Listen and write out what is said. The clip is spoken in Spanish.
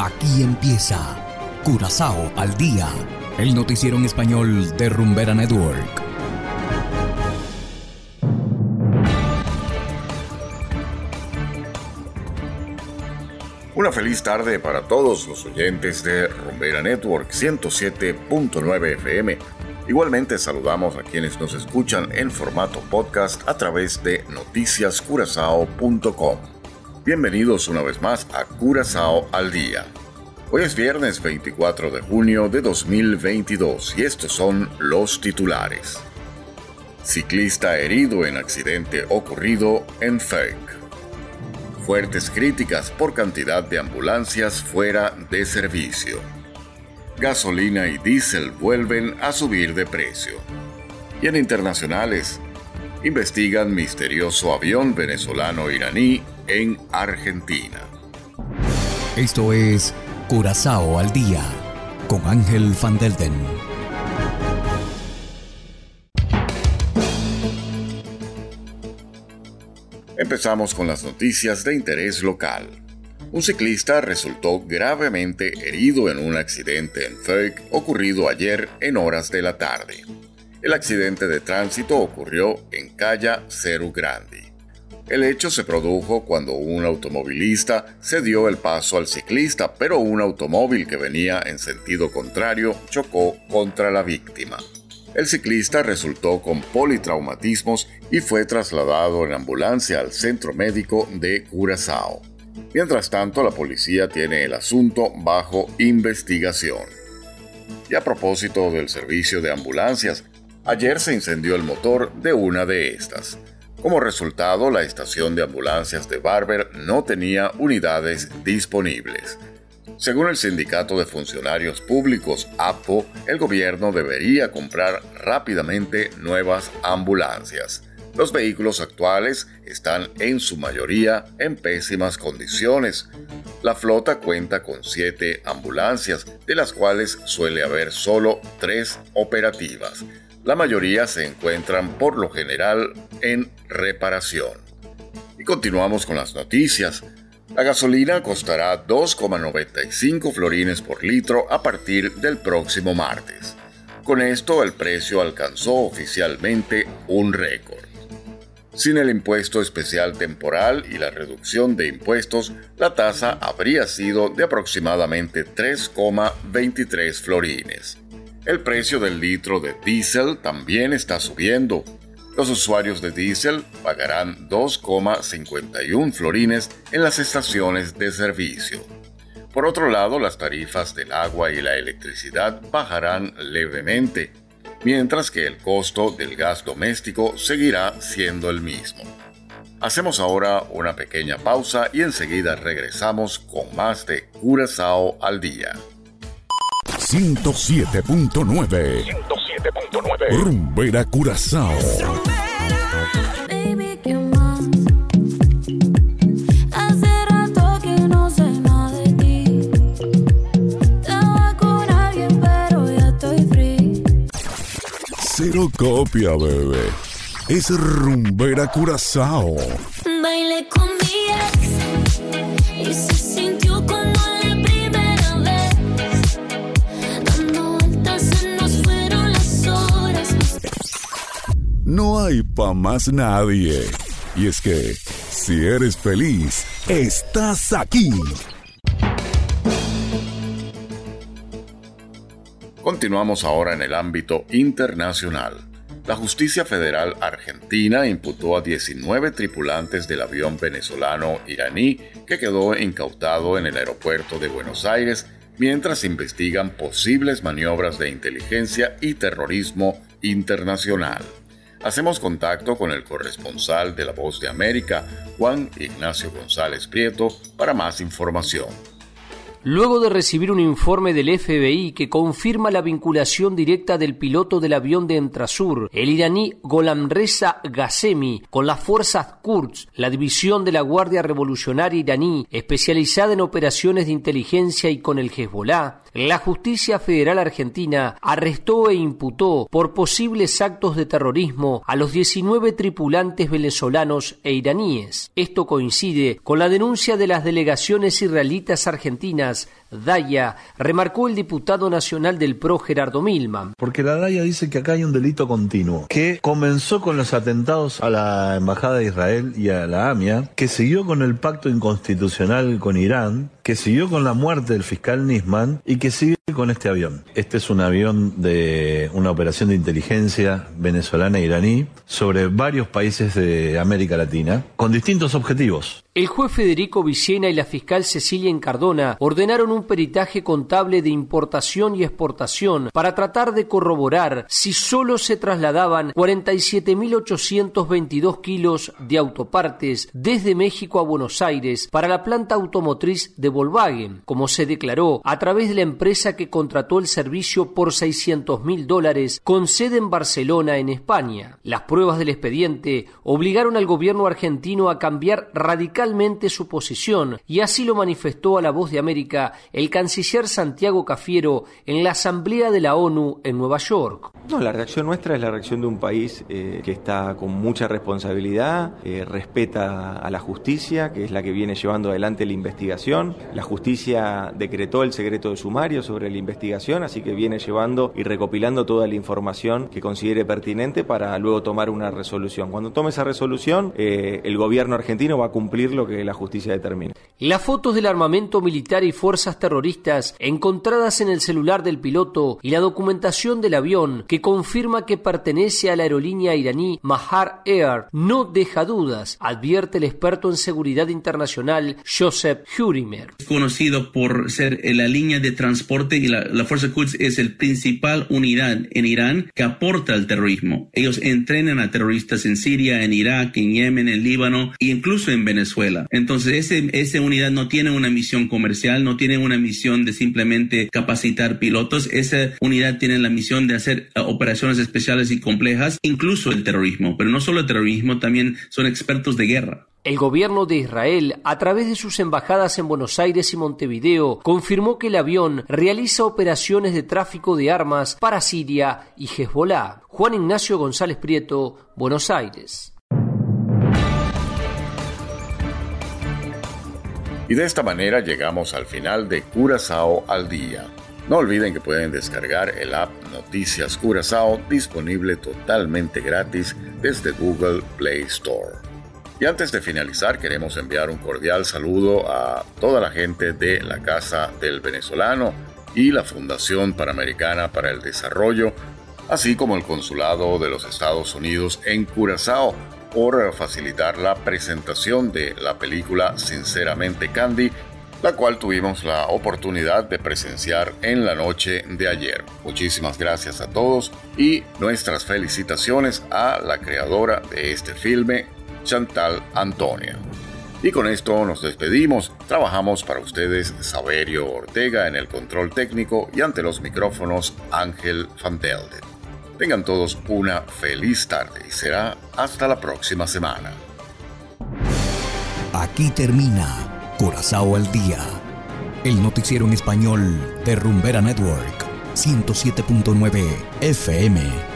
Aquí empieza Curazao al día, el noticiero en español de Rumbera Network. Una feliz tarde para todos los oyentes de Rumbera Network 107.9 FM. Igualmente saludamos a quienes nos escuchan en formato podcast a través de noticiascurazao.com. Bienvenidos una vez más a Curazao al Día. Hoy es viernes 24 de junio de 2022 y estos son los titulares. Ciclista herido en accidente ocurrido en Fake fuertes críticas por cantidad de ambulancias fuera de servicio. Gasolina y diésel vuelven a subir de precio. Y en internacionales, investigan misterioso avión venezolano-iraní en Argentina. Esto es Curazao al día con Ángel Van Delden. Empezamos con las noticias de interés local. Un ciclista resultó gravemente herido en un accidente en Feuc ocurrido ayer en horas de la tarde. El accidente de tránsito ocurrió en Calla Ceru Grandi. El hecho se produjo cuando un automovilista cedió el paso al ciclista, pero un automóvil que venía en sentido contrario chocó contra la víctima. El ciclista resultó con politraumatismos y fue trasladado en ambulancia al centro médico de Curazao. Mientras tanto, la policía tiene el asunto bajo investigación. Y a propósito del servicio de ambulancias, ayer se incendió el motor de una de estas. Como resultado, la estación de ambulancias de Barber no tenía unidades disponibles. Según el Sindicato de Funcionarios Públicos, APO, el gobierno debería comprar rápidamente nuevas ambulancias. Los vehículos actuales están en su mayoría en pésimas condiciones. La flota cuenta con siete ambulancias, de las cuales suele haber solo tres operativas. La mayoría se encuentran por lo general en reparación. Y continuamos con las noticias. La gasolina costará 2,95 florines por litro a partir del próximo martes. Con esto el precio alcanzó oficialmente un récord. Sin el impuesto especial temporal y la reducción de impuestos, la tasa habría sido de aproximadamente 3,23 florines. El precio del litro de diésel también está subiendo, los usuarios de diésel pagarán 2,51 florines en las estaciones de servicio. Por otro lado, las tarifas del agua y la electricidad bajarán levemente, mientras que el costo del gas doméstico seguirá siendo el mismo. Hacemos ahora una pequeña pausa y enseguida regresamos con más de Curazao al día. 107.9 Rumbera Curazao. Baby, ¿qué más? Hace rato que no sé nada de ti. Estaba con alguien, pero ya estoy free. Cero copia, bebé. Es Rumbera Curazao. Bailé Más nadie. Y es que, si eres feliz, estás aquí. Continuamos ahora en el ámbito internacional. La justicia federal argentina imputó a 19 tripulantes del avión venezolano-iraní que quedó incautado en el aeropuerto de Buenos Aires mientras investigan posibles maniobras de inteligencia y terrorismo internacional. Hacemos contacto con el corresponsal de La Voz de América, Juan Ignacio González Prieto, para más información. Luego de recibir un informe del FBI que confirma la vinculación directa del piloto del avión de Entrasur, el iraní Golamreza Ghasemi, con las fuerzas Kurds, la división de la Guardia Revolucionaria iraní especializada en operaciones de inteligencia y con el Hezbollah, la justicia federal argentina arrestó e imputó por posibles actos de terrorismo a los 19 tripulantes venezolanos e iraníes. Esto coincide con la denuncia de las delegaciones israelitas argentinas Daya, remarcó el diputado nacional del PRO Gerardo Milman. Porque la Daya dice que acá hay un delito continuo, que comenzó con los atentados a la Embajada de Israel y a la AMIA, que siguió con el pacto inconstitucional con Irán, que siguió con la muerte del fiscal Nisman y que sigue con este avión. Este es un avión de una operación de inteligencia venezolana e iraní sobre varios países de América Latina con distintos objetivos. El juez Federico Vicena y la fiscal Cecilia Encardona ordenaron un peritaje contable de importación y exportación para tratar de corroborar si solo se trasladaban 47.822 kilos de autopartes desde México a Buenos Aires para la planta automotriz de Volkswagen, como se declaró a través de la empresa que contrató el servicio por 600 mil dólares con sede en Barcelona, en España. Las pruebas del expediente obligaron al gobierno argentino a cambiar radicalmente su posición y así lo manifestó a la voz de América el canciller Santiago Cafiero en la Asamblea de la ONU en Nueva York. No, la reacción nuestra es la reacción de un país eh, que está con mucha responsabilidad, eh, respeta a la justicia, que es la que viene llevando adelante la investigación. La justicia decretó el secreto de sumario sobre la investigación, así que viene llevando y recopilando toda la información que considere pertinente para luego tomar una resolución. Cuando tome esa resolución, eh, el gobierno argentino va a cumplir lo que la justicia determine. Las fotos del armamento militar y fuerzas terroristas encontradas en el celular del piloto y la documentación del avión que confirma que pertenece a la aerolínea iraní Mahar Air no deja dudas, advierte el experto en seguridad internacional Joseph Hurimer. Es conocido por ser la línea de transporte y la, Fuerza Quds es el principal unidad en Irán que aporta al terrorismo. Ellos entrenan a terroristas en Siria, en Irak, en Yemen, en Líbano e incluso en Venezuela. Entonces, ese, esa unidad no tiene una misión comercial, no tiene una misión de simplemente capacitar pilotos. Esa unidad tiene la misión de hacer uh, operaciones especiales y complejas, incluso el terrorismo. Pero no solo el terrorismo, también son expertos de guerra. El gobierno de Israel, a través de sus embajadas en Buenos Aires y Montevideo, confirmó que el avión realiza operaciones de tráfico de armas para Siria y Hezbollah. Juan Ignacio González Prieto, Buenos Aires. Y de esta manera llegamos al final de Curazao al día. No olviden que pueden descargar el app Noticias Curazao disponible totalmente gratis desde Google Play Store. Y antes de finalizar queremos enviar un cordial saludo a toda la gente de la Casa del Venezolano y la Fundación Panamericana para el Desarrollo, así como el Consulado de los Estados Unidos en Curazao por facilitar la presentación de la película Sinceramente Candy, la cual tuvimos la oportunidad de presenciar en la noche de ayer. Muchísimas gracias a todos y nuestras felicitaciones a la creadora de este filme, Chantal Antonia. Y con esto nos despedimos. Trabajamos para ustedes Saberio Ortega en el control técnico y ante los micrófonos Ángel Van Tengan todos una feliz tarde y será hasta la próxima semana. Aquí termina Corazao al Día, el noticiero en español de Rumbera Network, 107.9 FM.